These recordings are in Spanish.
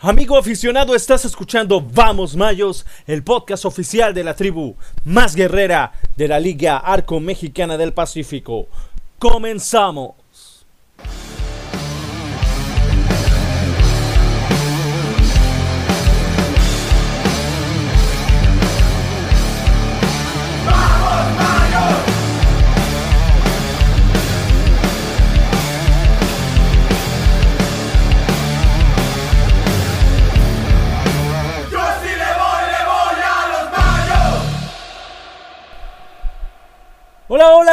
Amigo aficionado, estás escuchando Vamos Mayos, el podcast oficial de la tribu más guerrera de la Liga Arco Mexicana del Pacífico. Comenzamos.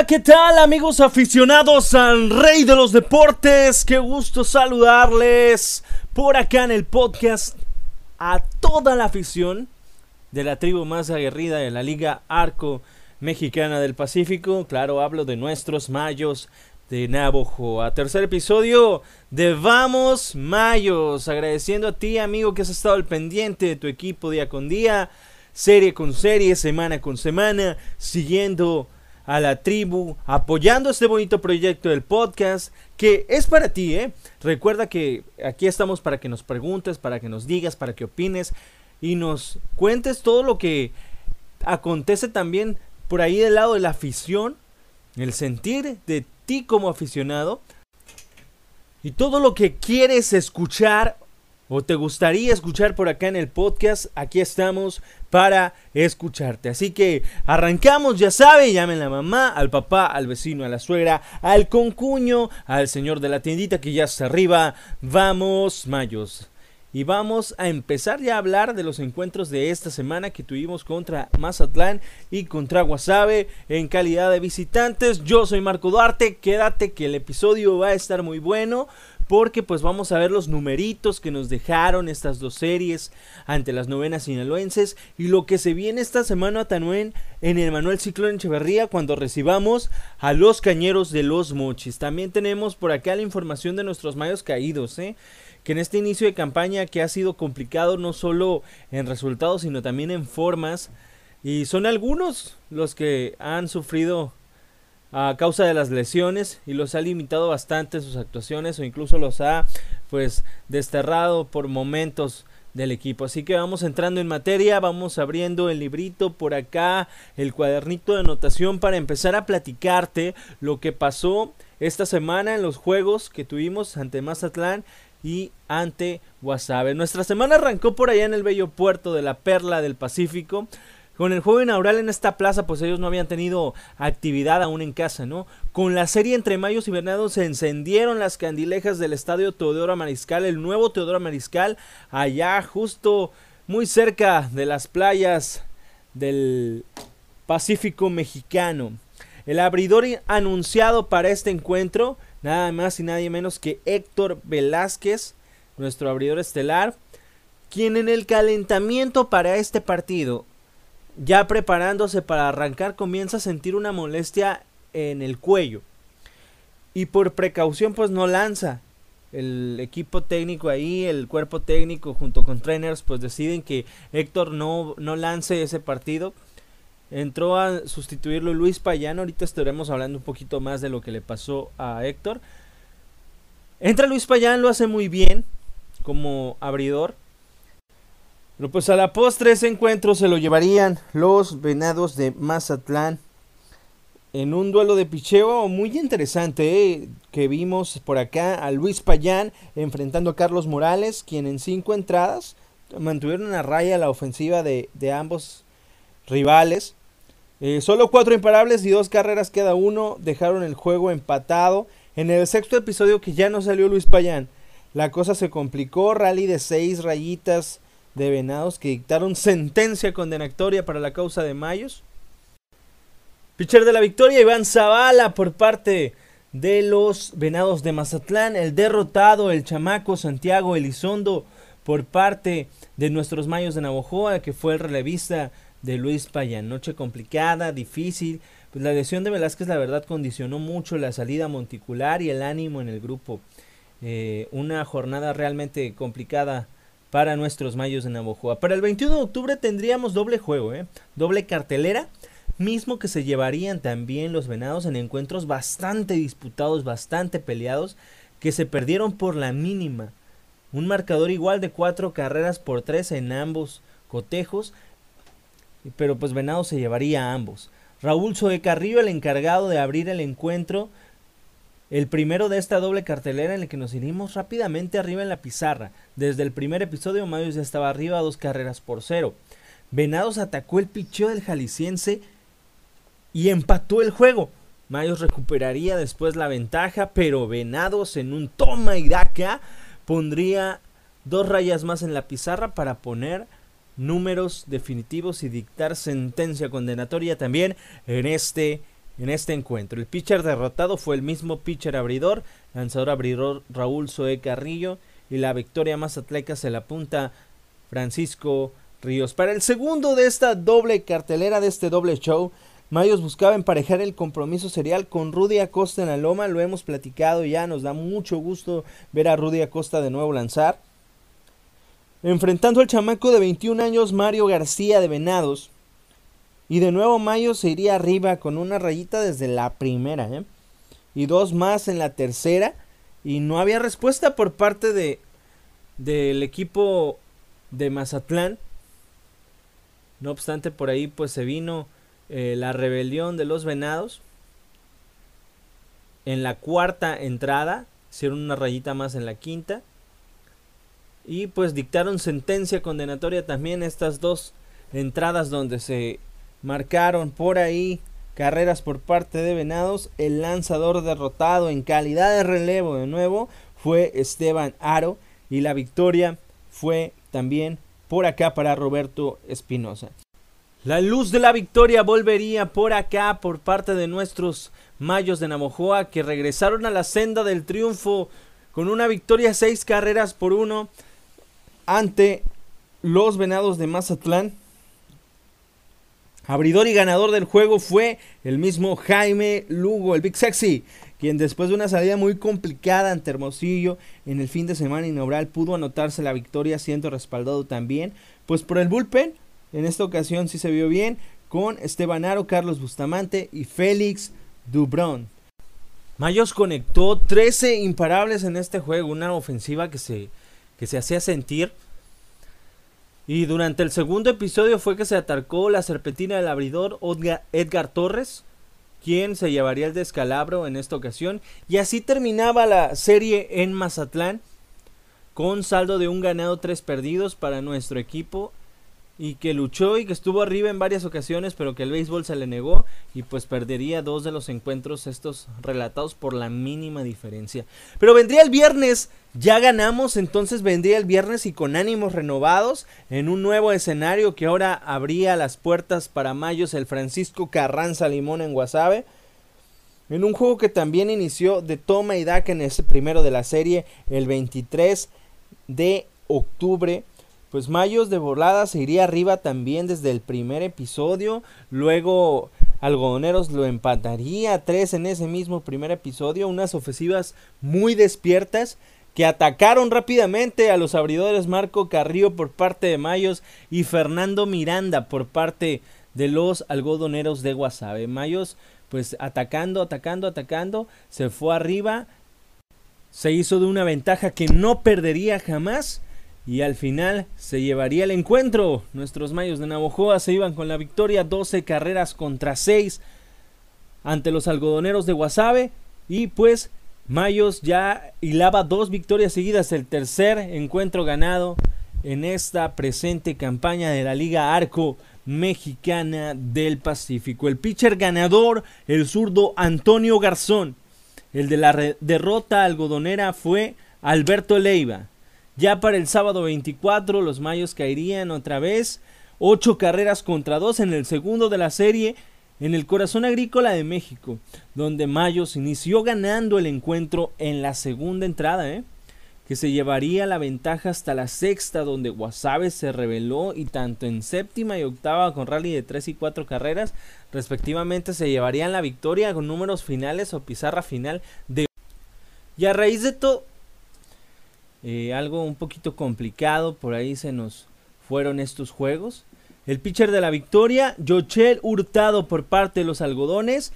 ¿Qué tal amigos aficionados al Rey de los Deportes? Qué gusto saludarles por acá en el podcast a toda la afición de la tribu más aguerrida de la Liga Arco Mexicana del Pacífico. Claro, hablo de nuestros mayos de Navojo. A tercer episodio de Vamos Mayos. Agradeciendo a ti, amigo, que has estado al pendiente de tu equipo día con día, serie con serie, semana con semana, siguiendo a la tribu, apoyando este bonito proyecto del podcast que es para ti, ¿eh? Recuerda que aquí estamos para que nos preguntes, para que nos digas, para que opines y nos cuentes todo lo que acontece también por ahí del lado de la afición, el sentir de ti como aficionado y todo lo que quieres escuchar o te gustaría escuchar por acá en el podcast, aquí estamos para escucharte. Así que arrancamos, ya sabe, llamen a la mamá, al papá, al vecino, a la suegra, al concuño, al señor de la tiendita que ya está arriba. Vamos, mayos. Y vamos a empezar ya a hablar de los encuentros de esta semana que tuvimos contra Mazatlán y contra Guasave en calidad de visitantes. Yo soy Marco Duarte, quédate que el episodio va a estar muy bueno porque pues vamos a ver los numeritos que nos dejaron estas dos series ante las novenas sinaloenses y lo que se viene esta semana a Tanuén en el Manuel Ciclón Echeverría cuando recibamos a los cañeros de los mochis. También tenemos por acá la información de nuestros mayos caídos, ¿eh? Que en este inicio de campaña que ha sido complicado no solo en resultados sino también en formas y son algunos los que han sufrido a causa de las lesiones y los ha limitado bastante sus actuaciones o incluso los ha pues desterrado por momentos del equipo. Así que vamos entrando en materia, vamos abriendo el librito por acá, el cuadernito de anotación para empezar a platicarte lo que pasó esta semana en los juegos que tuvimos ante Mazatlán y ante Guasave. Nuestra semana arrancó por allá en el bello puerto de la Perla del Pacífico. Con el juego inaugural en esta plaza, pues ellos no habían tenido actividad aún en casa, ¿no? Con la serie entre Mayos y Venados se encendieron las candilejas del estadio Teodoro Mariscal, el nuevo Teodoro Mariscal, allá justo muy cerca de las playas del Pacífico mexicano. El abridor anunciado para este encuentro, nada más y nadie menos que Héctor Velázquez, nuestro abridor estelar, quien en el calentamiento para este partido ya preparándose para arrancar comienza a sentir una molestia en el cuello. Y por precaución pues no lanza. El equipo técnico ahí el cuerpo técnico junto con trainers pues deciden que Héctor no, no lance ese partido entró a sustituirlo Luis Payano ahorita estaremos hablando un poquito más de lo que le pasó a Héctor entra Luis Payán lo hace muy bien como abridor pero pues a la postre ese encuentro se lo llevarían los Venados de Mazatlán en un duelo de picheo muy interesante ¿eh? que vimos por acá a Luis Payán enfrentando a Carlos Morales, quien en cinco entradas mantuvieron a raya la ofensiva de, de ambos rivales. Eh, solo cuatro imparables y dos carreras cada uno dejaron el juego empatado. En el sexto episodio que ya no salió Luis Payán, la cosa se complicó, rally de seis rayitas de Venados que dictaron sentencia condenatoria para la causa de Mayos. Pitcher de la victoria, Iván Zavala por parte de los Venados de Mazatlán. El derrotado, el chamaco Santiago Elizondo por parte de nuestros Mayos de Navojoa, que fue el relevista de Luis Payán. Noche complicada, difícil. Pues la lesión de Velázquez, la verdad, condicionó mucho la salida monticular y el ánimo en el grupo. Eh, una jornada realmente complicada para nuestros mayos de Navojoa. Para el 21 de octubre tendríamos doble juego, ¿eh? doble cartelera, mismo que se llevarían también los venados en encuentros bastante disputados, bastante peleados, que se perdieron por la mínima un marcador igual de cuatro carreras por tres en ambos cotejos, pero pues Venados se llevaría a ambos. Raúl Zoe Carrillo, el encargado de abrir el encuentro, el primero de esta doble cartelera en el que nos iremos rápidamente arriba en la pizarra. Desde el primer episodio, Mayos ya estaba arriba dos carreras por cero. Venados atacó el picheo del jalisciense y empató el juego. Mayos recuperaría después la ventaja, pero Venados en un toma y daca pondría dos rayas más en la pizarra para poner números definitivos y dictar sentencia condenatoria también en este en este encuentro. El pitcher derrotado fue el mismo pitcher abridor, lanzador abridor Raúl Zoe Carrillo y la victoria más atleca se la apunta Francisco Ríos. Para el segundo de esta doble cartelera de este doble show, Mayos buscaba emparejar el compromiso serial con Rudy Acosta en la loma, lo hemos platicado ya, nos da mucho gusto ver a Rudy Acosta de nuevo lanzar. Enfrentando al chamaco de 21 años Mario García de Venados. Y de nuevo Mayo se iría arriba con una rayita desde la primera. ¿eh? Y dos más en la tercera. Y no había respuesta por parte de del equipo de Mazatlán. No obstante, por ahí pues se vino eh, la rebelión de los venados. En la cuarta entrada, hicieron una rayita más en la quinta. Y pues dictaron sentencia condenatoria también estas dos entradas donde se marcaron por ahí carreras por parte de Venados. El lanzador derrotado en calidad de relevo de nuevo fue Esteban Aro. Y la victoria fue también por acá para Roberto Espinosa. La luz de la victoria volvería por acá por parte de nuestros Mayos de Navojoa que regresaron a la senda del triunfo con una victoria seis carreras por uno ante los Venados de Mazatlán. Abridor y ganador del juego fue el mismo Jaime Lugo, el Big Sexy, quien después de una salida muy complicada ante Hermosillo en el fin de semana inaugural pudo anotarse la victoria siendo respaldado también pues por el bullpen. En esta ocasión sí se vio bien con Esteban Aro, Carlos Bustamante y Félix Dubrón. Mayos conectó 13 imparables en este juego, una ofensiva que se que se hacía sentir. Y durante el segundo episodio fue que se atacó la serpentina del abridor Edgar Torres, quien se llevaría el descalabro en esta ocasión. Y así terminaba la serie en Mazatlán, con saldo de un ganado, tres perdidos para nuestro equipo y que luchó y que estuvo arriba en varias ocasiones, pero que el béisbol se le negó y pues perdería dos de los encuentros estos relatados por la mínima diferencia. Pero vendría el viernes, ya ganamos, entonces vendría el viernes y con ánimos renovados en un nuevo escenario que ahora abría las puertas para Mayos el Francisco Carranza Limón en Guasave. En un juego que también inició de toma y daca en ese primero de la serie el 23 de octubre pues Mayos de volada se iría arriba también desde el primer episodio. Luego Algodoneros lo empataría tres en ese mismo primer episodio. Unas ofensivas muy despiertas que atacaron rápidamente a los abridores Marco Carrillo por parte de Mayos y Fernando Miranda por parte de los algodoneros de Guasave. Mayos pues atacando, atacando, atacando, se fue arriba, se hizo de una ventaja que no perdería jamás y al final se llevaría el encuentro. Nuestros Mayos de Navojoa se iban con la victoria 12 carreras contra 6 ante los algodoneros de Guasave. Y pues Mayos ya hilaba dos victorias seguidas, el tercer encuentro ganado en esta presente campaña de la Liga Arco Mexicana del Pacífico. El pitcher ganador, el zurdo Antonio Garzón. El de la derrota algodonera fue Alberto Leiva. Ya para el sábado 24 los Mayos caerían otra vez. Ocho carreras contra dos en el segundo de la serie en el corazón agrícola de México, donde Mayos inició ganando el encuentro en la segunda entrada, ¿eh? que se llevaría la ventaja hasta la sexta, donde Guasave se reveló y tanto en séptima y octava con rally de tres y cuatro carreras, respectivamente se llevarían la victoria con números finales o pizarra final de... Y a raíz de todo eh, algo un poquito complicado, por ahí se nos fueron estos juegos. El pitcher de la victoria, Yochel Hurtado por parte de los algodones.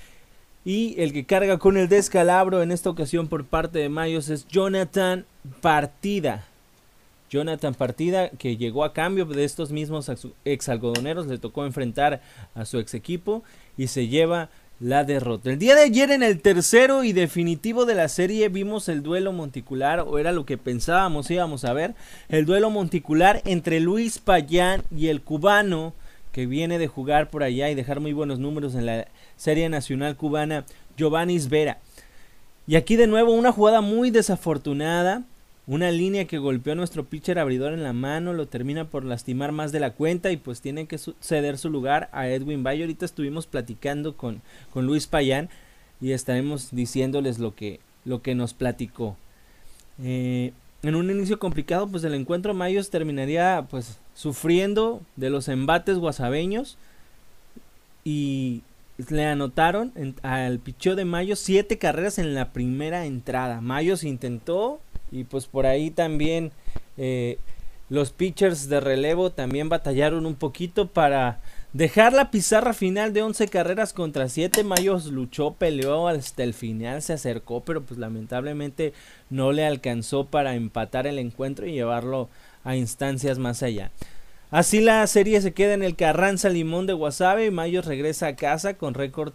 Y el que carga con el descalabro en esta ocasión por parte de Mayos es Jonathan Partida. Jonathan Partida, que llegó a cambio de estos mismos ex algodoneros, le tocó enfrentar a su ex equipo y se lleva la derrota. El día de ayer en el tercero y definitivo de la serie vimos el duelo monticular, o era lo que pensábamos íbamos a ver, el duelo monticular entre Luis Payán y el cubano que viene de jugar por allá y dejar muy buenos números en la Serie Nacional Cubana, Giovanni Vera. Y aquí de nuevo una jugada muy desafortunada una línea que golpeó a nuestro pitcher abridor en la mano, lo termina por lastimar más de la cuenta y pues tiene que ceder su lugar a Edwin Bayo. Ahorita estuvimos platicando con, con Luis Payán y estaremos diciéndoles lo que, lo que nos platicó. Eh, en un inicio complicado, pues el encuentro Mayos terminaría pues sufriendo de los embates guasabeños y le anotaron al picheo de Mayos siete carreras en la primera entrada. Mayos intentó y pues por ahí también eh, los pitchers de relevo también batallaron un poquito para dejar la pizarra final de 11 carreras contra 7. Mayos luchó, peleó hasta el final, se acercó, pero pues lamentablemente no le alcanzó para empatar el encuentro y llevarlo a instancias más allá. Así la serie se queda en el Carranza Limón de Guasave y Mayos regresa a casa con récord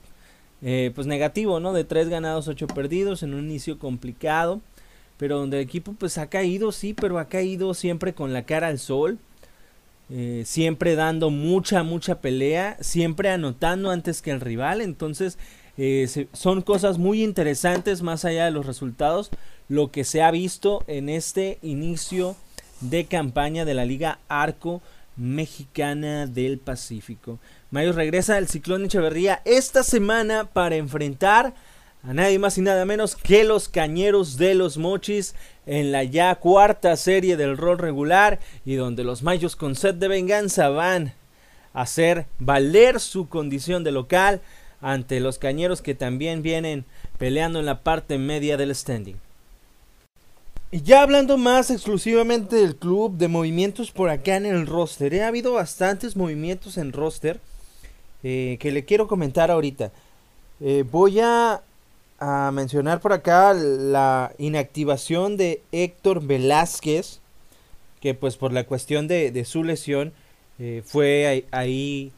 eh, pues negativo, ¿no? De 3 ganados, 8 perdidos en un inicio complicado pero donde el equipo pues ha caído, sí, pero ha caído siempre con la cara al sol, eh, siempre dando mucha, mucha pelea, siempre anotando antes que el rival, entonces eh, son cosas muy interesantes más allá de los resultados, lo que se ha visto en este inicio de campaña de la Liga Arco Mexicana del Pacífico. Mayo regresa al Ciclón Echeverría esta semana para enfrentar a nadie más y nada menos que los Cañeros de los Mochis en la ya cuarta serie del rol regular y donde los Mayos con sed de venganza van a hacer valer su condición de local ante los Cañeros que también vienen peleando en la parte media del standing. Y ya hablando más exclusivamente del club, de movimientos por acá en el roster, ¿eh? ha habido bastantes movimientos en roster eh, que le quiero comentar ahorita. Eh, voy a a mencionar por acá la inactivación de Héctor Velázquez, que pues por la cuestión de, su lesión eh, fue ahí,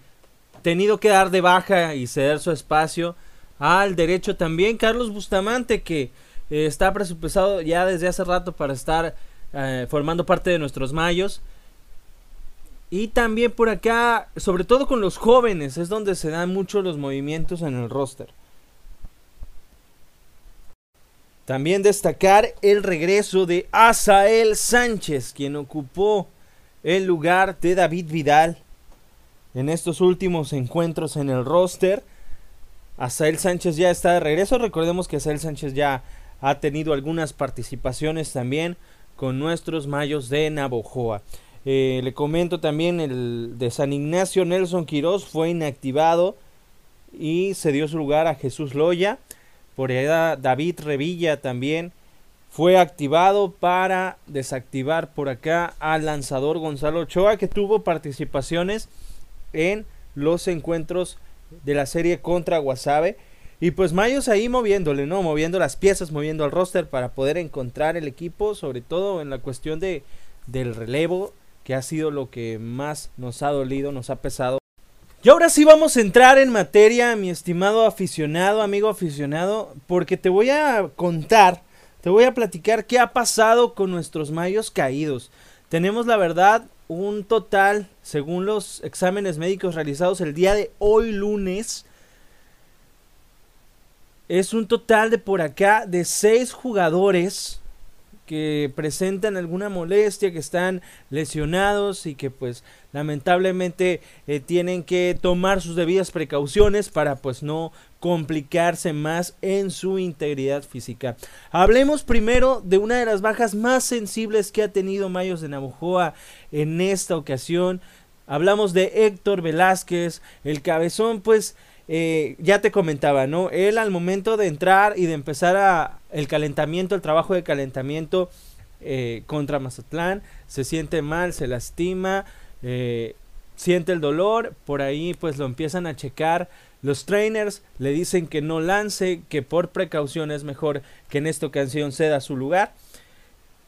tenido que dar de baja y ceder su espacio al derecho también Carlos Bustamante, que eh, está presupuestado ya desde hace rato para estar eh, formando parte de nuestros mayos. Y también por acá, sobre todo con los jóvenes, es donde se dan mucho los movimientos en el roster. También destacar el regreso de Asael Sánchez, quien ocupó el lugar de David Vidal en estos últimos encuentros en el roster. Asael Sánchez ya está de regreso. Recordemos que Asael Sánchez ya ha tenido algunas participaciones también con nuestros mayos de Navojoa. Eh, le comento también el de San Ignacio Nelson Quiroz fue inactivado y se dio su lugar a Jesús Loya. Por allá David Revilla también fue activado para desactivar por acá al lanzador Gonzalo Ochoa que tuvo participaciones en los encuentros de la serie contra Guasave. Y pues Mayos ahí moviéndole, ¿no? Moviendo las piezas, moviendo el roster para poder encontrar el equipo, sobre todo en la cuestión de, del relevo, que ha sido lo que más nos ha dolido, nos ha pesado. Y ahora sí vamos a entrar en materia, mi estimado aficionado, amigo aficionado, porque te voy a contar, te voy a platicar qué ha pasado con nuestros mayos caídos. Tenemos la verdad un total, según los exámenes médicos realizados el día de hoy lunes, es un total de por acá de seis jugadores que presentan alguna molestia, que están lesionados y que pues lamentablemente eh, tienen que tomar sus debidas precauciones para pues no complicarse más en su integridad física. Hablemos primero de una de las bajas más sensibles que ha tenido Mayos de Navojoa en esta ocasión. Hablamos de Héctor Velázquez, el cabezón pues eh, ya te comentaba, ¿no? Él al momento de entrar y de empezar a, el calentamiento, el trabajo de calentamiento eh, contra Mazatlán, se siente mal, se lastima, eh, siente el dolor, por ahí pues lo empiezan a checar. Los trainers le dicen que no lance, que por precaución es mejor que en esta ocasión ceda su lugar.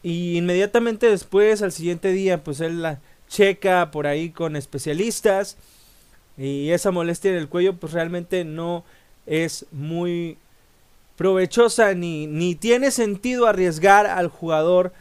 Y inmediatamente después, al siguiente día, pues él la checa por ahí con especialistas. Y esa molestia en el cuello pues realmente no es muy provechosa ni, ni tiene sentido arriesgar al jugador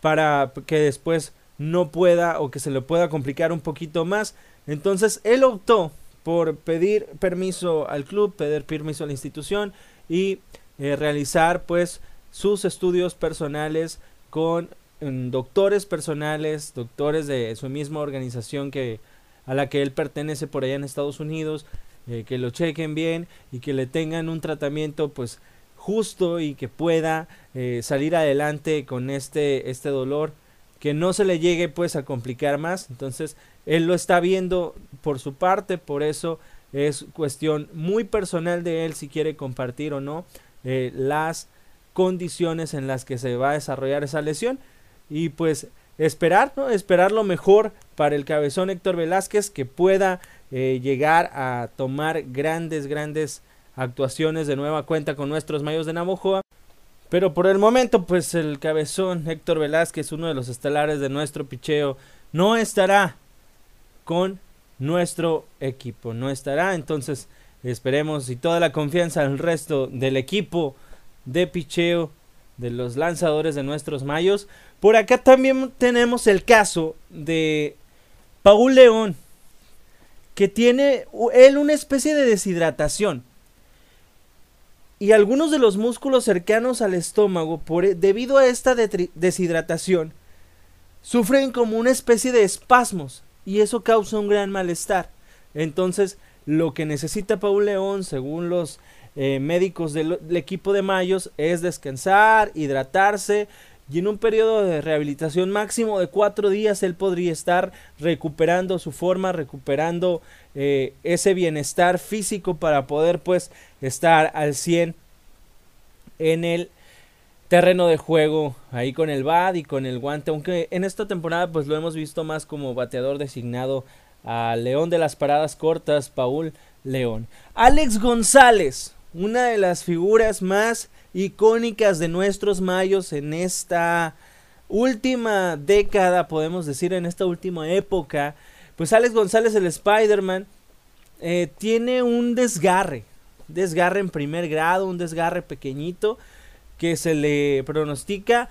para que después no pueda o que se le pueda complicar un poquito más. Entonces él optó por pedir permiso al club, pedir permiso a la institución y eh, realizar pues sus estudios personales con mm, doctores personales, doctores de su misma organización que a la que él pertenece por allá en Estados Unidos, eh, que lo chequen bien y que le tengan un tratamiento pues justo y que pueda eh, salir adelante con este este dolor que no se le llegue pues a complicar más. Entonces, él lo está viendo por su parte, por eso es cuestión muy personal de él si quiere compartir o no eh, las condiciones en las que se va a desarrollar esa lesión y pues esperar, ¿no? Esperar lo mejor para el cabezón Héctor Velázquez que pueda eh, llegar a tomar grandes, grandes actuaciones de nueva cuenta con nuestros Mayos de Navojoa. Pero por el momento, pues el cabezón Héctor Velázquez, uno de los estelares de nuestro picheo, no estará con nuestro equipo. No estará. Entonces esperemos y toda la confianza al resto del equipo de picheo de los lanzadores de nuestros mayos. Por acá también tenemos el caso de Paul León, que tiene él una especie de deshidratación y algunos de los músculos cercanos al estómago, por, e, debido a esta deshidratación, sufren como una especie de espasmos y eso causa un gran malestar. Entonces, lo que necesita Paul León, según los eh, médicos del, del equipo de Mayos, es descansar, hidratarse y en un periodo de rehabilitación máximo de cuatro días él podría estar recuperando su forma, recuperando eh, ese bienestar físico para poder pues estar al 100 en el terreno de juego ahí con el BAD y con el guante aunque en esta temporada pues lo hemos visto más como bateador designado a León de las paradas cortas Paul León. Alex González una de las figuras más icónicas de nuestros mayos en esta última década, podemos decir, en esta última época. Pues Alex González, el Spider-Man, eh, tiene un desgarre, desgarre en primer grado, un desgarre pequeñito que se le pronostica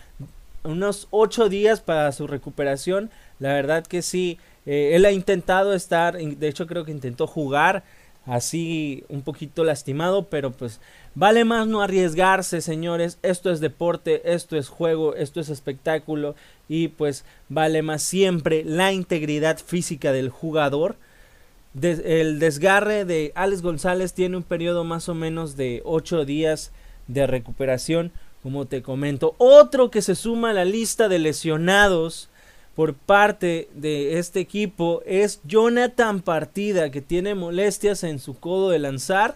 unos 8 días para su recuperación. La verdad que sí, eh, él ha intentado estar, de hecho creo que intentó jugar así un poquito lastimado, pero pues vale más no arriesgarse, señores. Esto es deporte, esto es juego, esto es espectáculo y pues vale más siempre la integridad física del jugador. el desgarre de Alex González tiene un periodo más o menos de 8 días de recuperación, como te comento. Otro que se suma a la lista de lesionados por parte de este equipo es Jonathan Partida, que tiene molestias en su codo de lanzar.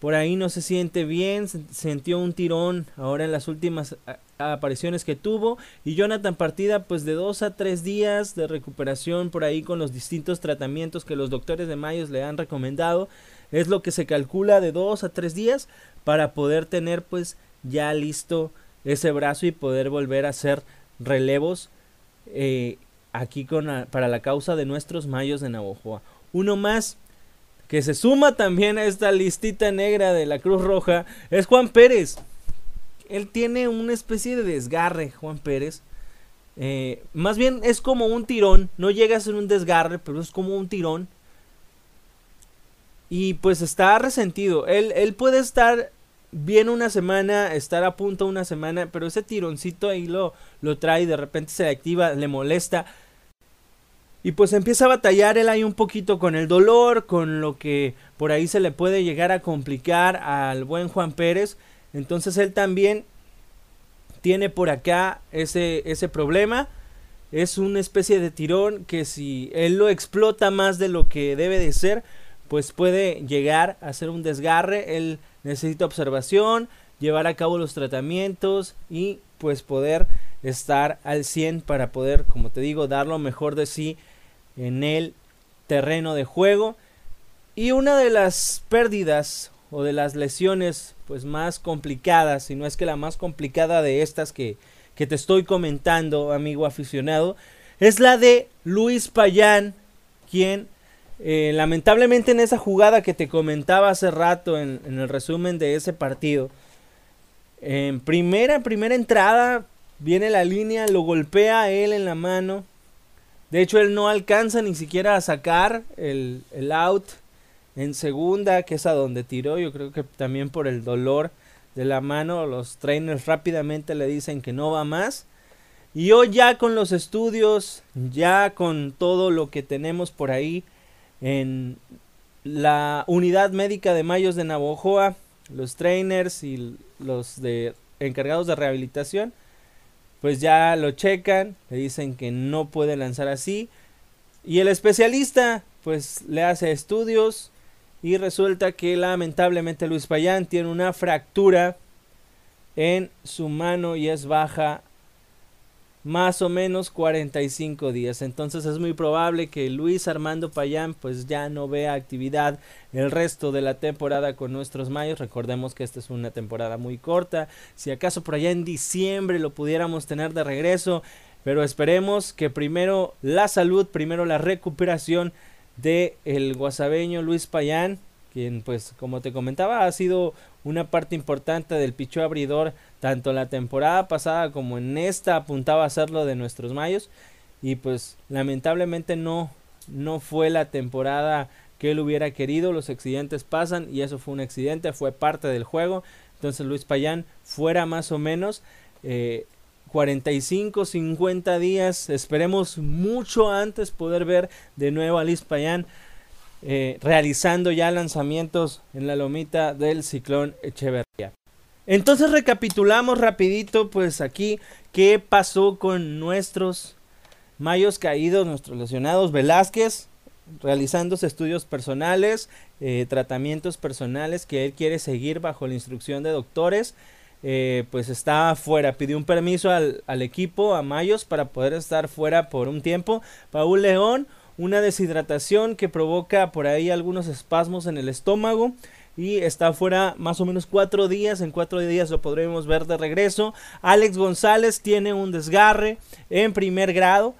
Por ahí no se siente bien, sintió un tirón ahora en las últimas apariciones que tuvo. Y Jonathan Partida, pues de dos a tres días de recuperación por ahí con los distintos tratamientos que los doctores de Mayos le han recomendado. Es lo que se calcula de dos a tres días para poder tener pues ya listo ese brazo y poder volver a hacer relevos eh, aquí para la causa de nuestros mayos de Navojoa. Uno más que se suma también a esta listita negra de la Cruz Roja es Juan Pérez. Él tiene una especie de desgarre, Juan Pérez. Eh, más bien es como un tirón, no llega a ser un desgarre, pero es como un tirón. Y pues está resentido. Él, él puede estar viene una semana, estar a punto una semana, pero ese tironcito ahí lo, lo trae, de repente se le activa, le molesta. Y pues empieza a batallar él ahí un poquito con el dolor, con lo que por ahí se le puede llegar a complicar al buen Juan Pérez. Entonces él también tiene por acá ese, ese problema. Es una especie de tirón que si él lo explota más de lo que debe de ser, pues puede llegar a ser un desgarre. Él necesita observación, llevar a cabo los tratamientos y pues poder estar al 100 para poder, como te digo, dar lo mejor de sí en el terreno de juego. Y una de las pérdidas o de las lesiones pues más complicadas, si no es que la más complicada de estas que, que te estoy comentando, amigo aficionado, es la de Luis Payán, quien eh, lamentablemente en esa jugada que te comentaba hace rato en, el resumen de ese partido, en primera, primera entrada, viene la línea, lo golpea a él en la mano. De hecho, él no alcanza ni siquiera a sacar el, el out en segunda, que es a donde tiró. Yo creo que también por el dolor de la mano, los trainers rápidamente le dicen que no va más. Y hoy ya con los estudios, ya con todo lo que tenemos por ahí en la unidad médica de Mayos de Navojoa, los trainers y los de encargados de rehabilitación, pues ya lo checan, le dicen que no puede lanzar así. Y el especialista, pues le hace estudios y resulta que lamentablemente Luis Payán tiene una fractura en su mano y es baja más o menos 45 días. Entonces es muy probable que Luis Armando Payán pues ya no vea actividad el resto de la temporada con nuestros mayos. Recordemos que esta es una temporada muy corta. Si acaso por allá en diciembre lo pudiéramos tener de regreso. Pero esperemos que primero la salud, primero la recuperación de el guasabeño Luis Payán, quien pues como te comentaba ha sido una parte importante del picho abridor tanto la temporada pasada como en esta apuntaba a hacerlo de nuestros mayos. Y pues lamentablemente no no fue la temporada que él hubiera querido. Los accidentes pasan y eso fue un accidente fue parte del juego. Entonces Luis Payán fuera más o menos eh, 45 50 días esperemos mucho antes poder ver de nuevo a Luis Payán eh, realizando ya lanzamientos en la lomita del ciclón Echeverría entonces recapitulamos rapidito pues aquí qué pasó con nuestros mayos caídos, nuestros lesionados. Velázquez realizándose estudios personales, eh, tratamientos personales que él quiere seguir bajo la instrucción de doctores. Eh, pues está fuera, pidió un permiso al, al equipo, a Mayos, para poder estar fuera por un tiempo. Paul León, una deshidratación que provoca por ahí algunos espasmos en el estómago y está fuera más o menos cuatro días. En cuatro días lo podremos ver de regreso. Alex González tiene un desgarre en primer grado.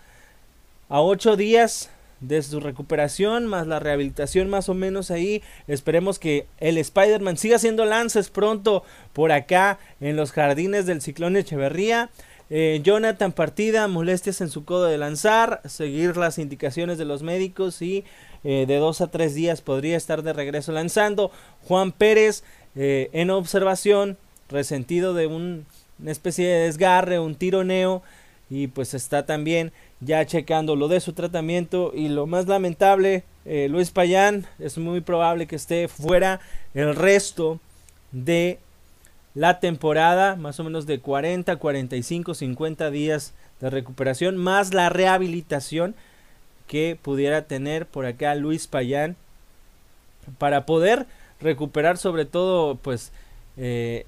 A ocho días de su recuperación, más la rehabilitación más o menos ahí. Esperemos que el Spider-Man siga haciendo lances pronto por acá en los jardines del Ciclón Echeverría. Eh, Jonathan Partida, molestias en su codo de lanzar, seguir las indicaciones de los médicos y eh, de dos a tres días podría estar de regreso lanzando. Juan Pérez eh, en observación, resentido de un, una especie de desgarre, un tironeo y pues está también ya checando lo de su tratamiento y lo más lamentable, Luis Payán es muy probable que esté fuera el resto de la temporada, más o menos de 40, 45, 50 días de recuperación, más la rehabilitación que pudiera tener por acá Luis Payán para poder recuperar sobre todo pues eh,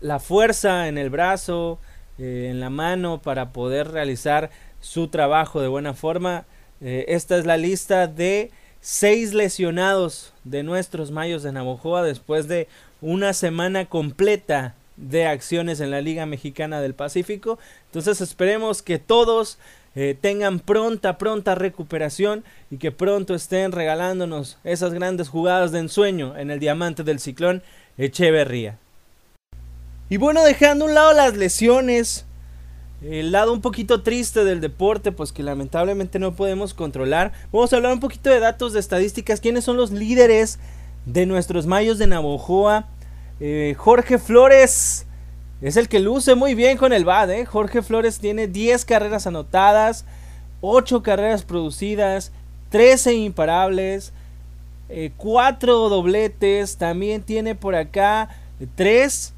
la fuerza en el brazo, eh, en la mano para poder realizar su trabajo de buena forma. Eh, esta es la lista de seis lesionados de nuestros mayos de Navojoa después de una semana completa de acciones en la Liga Mexicana del Pacífico. Entonces esperemos que todos eh, tengan pronta, pronta recuperación y que pronto estén regalándonos esas grandes jugadas de ensueño en el diamante del ciclón Echeverría. Y bueno, dejando a un lado las lesiones, el lado un poquito triste del deporte, pues que lamentablemente no podemos controlar, vamos a hablar un poquito de datos, de estadísticas, quiénes son los líderes de nuestros mayos de Navojoa eh, Jorge Flores es el que luce muy bien con el BAD. ¿eh? Jorge Flores tiene 10 carreras anotadas, 8 carreras producidas, 13 imparables, 4 eh, dobletes. También tiene por acá 3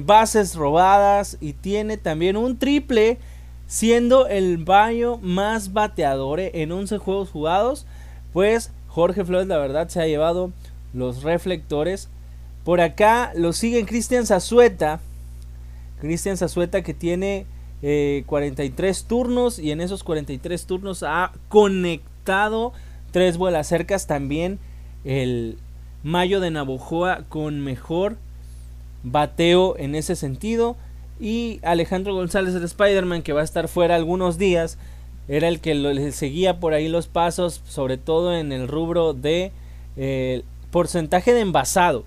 bases robadas y tiene también un triple siendo el baño más bateador en 11 juegos jugados. Pues Jorge Flores la verdad se ha llevado los reflectores por acá lo siguen Cristian Zazueta. Cristian Zazueta que tiene 43 eh, turnos y en esos 43 turnos ha conectado tres vuelas cercas también el Mayo de Navojoa con mejor bateo en ese sentido. Y Alejandro González, el Spider-Man, que va a estar fuera algunos días, era el que le seguía por ahí los pasos, sobre todo en el rubro de eh, porcentaje de envasado.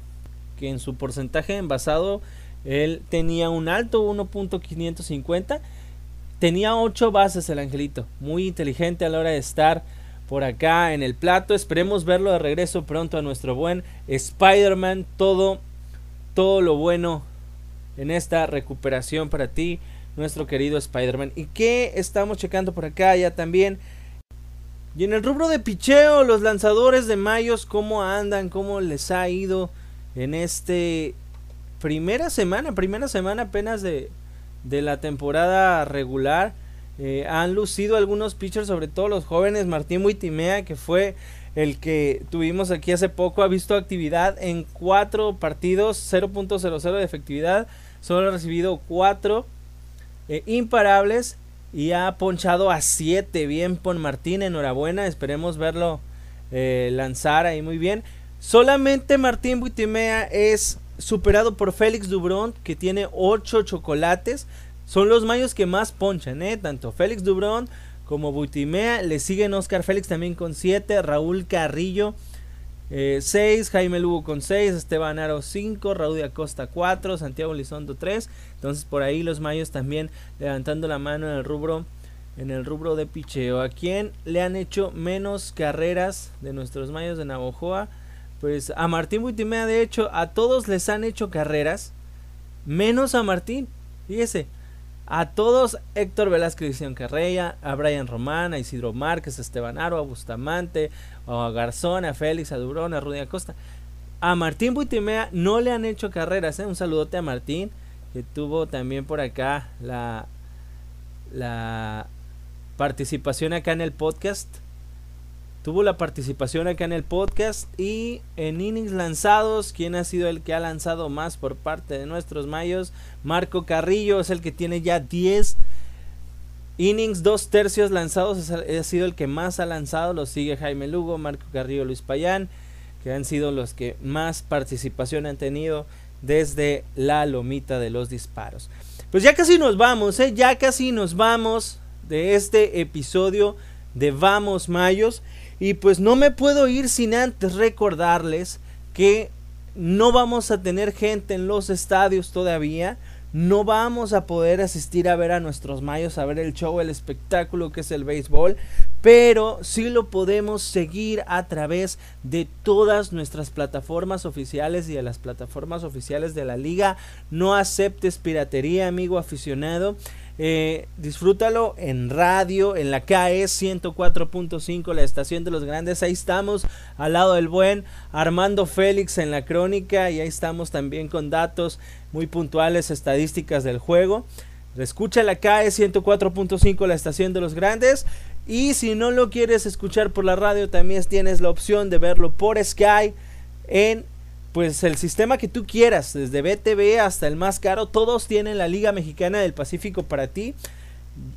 Que en su porcentaje envasado él tenía un alto 1.550. Tenía 8 bases el angelito. Muy inteligente a la hora de estar por acá en el plato. Esperemos verlo de regreso pronto a nuestro buen Spider-Man. Todo, todo lo bueno en esta recuperación para ti, nuestro querido Spider-Man. ¿Y qué estamos checando por acá ya también? Y en el rubro de picheo, los lanzadores de Mayos, ¿cómo andan? ¿Cómo les ha ido en este primera semana? Primera semana apenas de, de la temporada regular. Eh, han lucido algunos pitchers, sobre todo los jóvenes. Martín Buitimea, que fue el que tuvimos aquí hace poco, ha visto actividad en cuatro partidos, 0.00 de efectividad. Solo ha recibido cuatro eh, imparables y ha ponchado a siete. Bien por Martín, enhorabuena. Esperemos verlo eh, lanzar ahí muy bien. Solamente Martín Buitimea es superado por Félix Dubrón, que tiene ocho chocolates. Son los mayos que más ponchan, ¿eh? Tanto Félix Dubrón como Buitimea. Le siguen Oscar Félix también con 7. Raúl Carrillo 6. Eh, Jaime Lugo con 6. Esteban Aro 5. Raúl de Acosta 4. Santiago Lizondo 3. Entonces por ahí los mayos también levantando la mano en el rubro. En el rubro de picheo. ¿A quién le han hecho menos carreras de nuestros mayos de Navojoa? Pues a Martín Buitimea, de hecho, a todos les han hecho carreras. Menos a Martín. Fíjese. A todos, Héctor Velázquez Edición Carreya, a Brian Román, a Isidro Márquez, a Esteban Aro, a Bustamante, a Garzón, a Félix, a Durón, a Rudy Acosta. A Martín Buitimea no le han hecho carreras, ¿eh? un saludote a Martín, que tuvo también por acá la, la participación acá en el podcast tuvo la participación acá en el podcast y en innings lanzados, ¿quién ha sido el que ha lanzado más por parte de nuestros mayos? Marco Carrillo es el que tiene ya 10 innings, dos tercios lanzados, ha sido el que más ha lanzado, lo sigue Jaime Lugo, Marco Carrillo, Luis Payán, que han sido los que más participación han tenido desde la lomita de los disparos. Pues ya casi nos vamos, ¿eh? ya casi nos vamos de este episodio de Vamos Mayos. Y pues no me puedo ir sin antes recordarles que no vamos a tener gente en los estadios todavía. No vamos a poder asistir a ver a nuestros mayos, a ver el show, el espectáculo que es el béisbol, pero sí lo podemos seguir a través de todas nuestras plataformas oficiales y de las plataformas oficiales de la liga. No aceptes piratería, amigo aficionado. Eh, disfrútalo en radio, en la KE 104.5, la estación de los grandes. Ahí estamos, al lado del buen Armando Félix en la crónica. Y ahí estamos también con datos muy puntuales, estadísticas del juego. Escucha la KE 104.5, la estación de los grandes. Y si no lo quieres escuchar por la radio, también tienes la opción de verlo por Sky en pues el sistema que tú quieras, desde BTV hasta el más caro, todos tienen la Liga Mexicana del Pacífico para ti.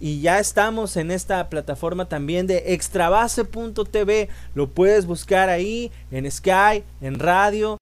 Y ya estamos en esta plataforma también de extrabase.tv. Lo puedes buscar ahí en Sky, en radio.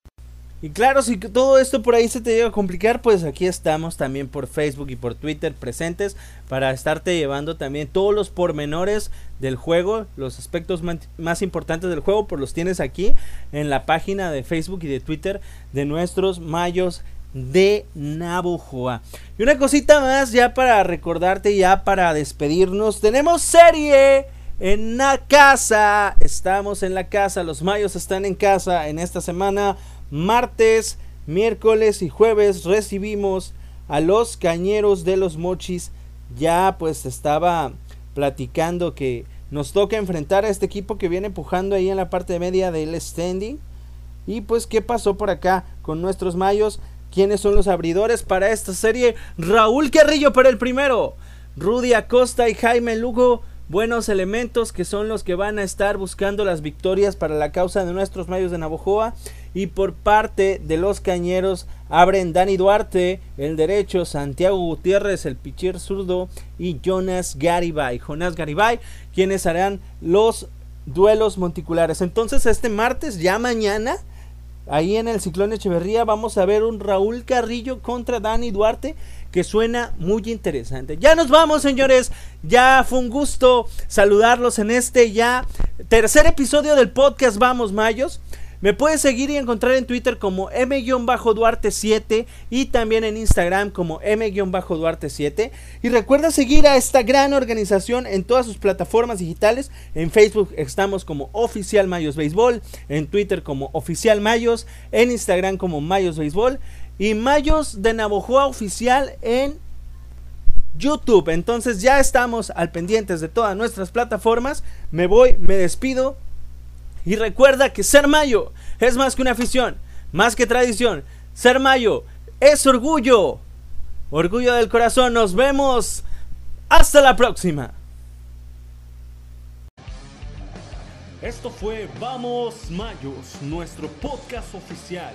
Y claro, si todo esto por ahí se te llega a complicar, pues aquí estamos también por Facebook y por Twitter presentes para estarte llevando también todos los pormenores del juego, los aspectos más importantes del juego, pues los tienes aquí en la página de Facebook y de Twitter de nuestros mayos de Navojoa. Y una cosita más ya para recordarte, ya para despedirnos, tenemos serie en la casa. Estamos en la casa, los mayos están en casa en esta semana martes, miércoles y jueves recibimos a los cañeros de los mochis. Ya pues estaba platicando que nos toca enfrentar a este equipo que viene empujando ahí en la parte media del standing. Y pues qué pasó por acá con nuestros mayos. ¿Quiénes son los abridores para esta serie? Raúl Carrillo para el primero. Rudy Acosta y Jaime Lugo buenos elementos que son los que van a estar buscando las victorias para la causa de nuestros mayos de Navojoa. Y por parte de los cañeros abren Dani Duarte, el derecho, Santiago Gutiérrez, el pichir zurdo y Jonas Garibay. Jonas Garibay, quienes harán los duelos monticulares. Entonces este martes, ya mañana, ahí en el Ciclón Echeverría vamos a ver un Raúl Carrillo contra Dani Duarte que suena muy interesante. Ya nos vamos, señores. Ya fue un gusto saludarlos en este ya tercer episodio del podcast Vamos Mayos. Me puedes seguir y encontrar en Twitter como M-Duarte7 y también en Instagram como M-Duarte7. Y recuerda seguir a esta gran organización en todas sus plataformas digitales. En Facebook estamos como Oficial Mayos Béisbol, en Twitter como Oficial Mayos, en Instagram como Mayos Béisbol y Mayos de Navojoa Oficial en YouTube. Entonces ya estamos al pendientes de todas nuestras plataformas. Me voy, me despido. Y recuerda que ser mayo es más que una afición, más que tradición. Ser mayo es orgullo. Orgullo del corazón. Nos vemos. Hasta la próxima. Esto fue Vamos Mayos, nuestro podcast oficial.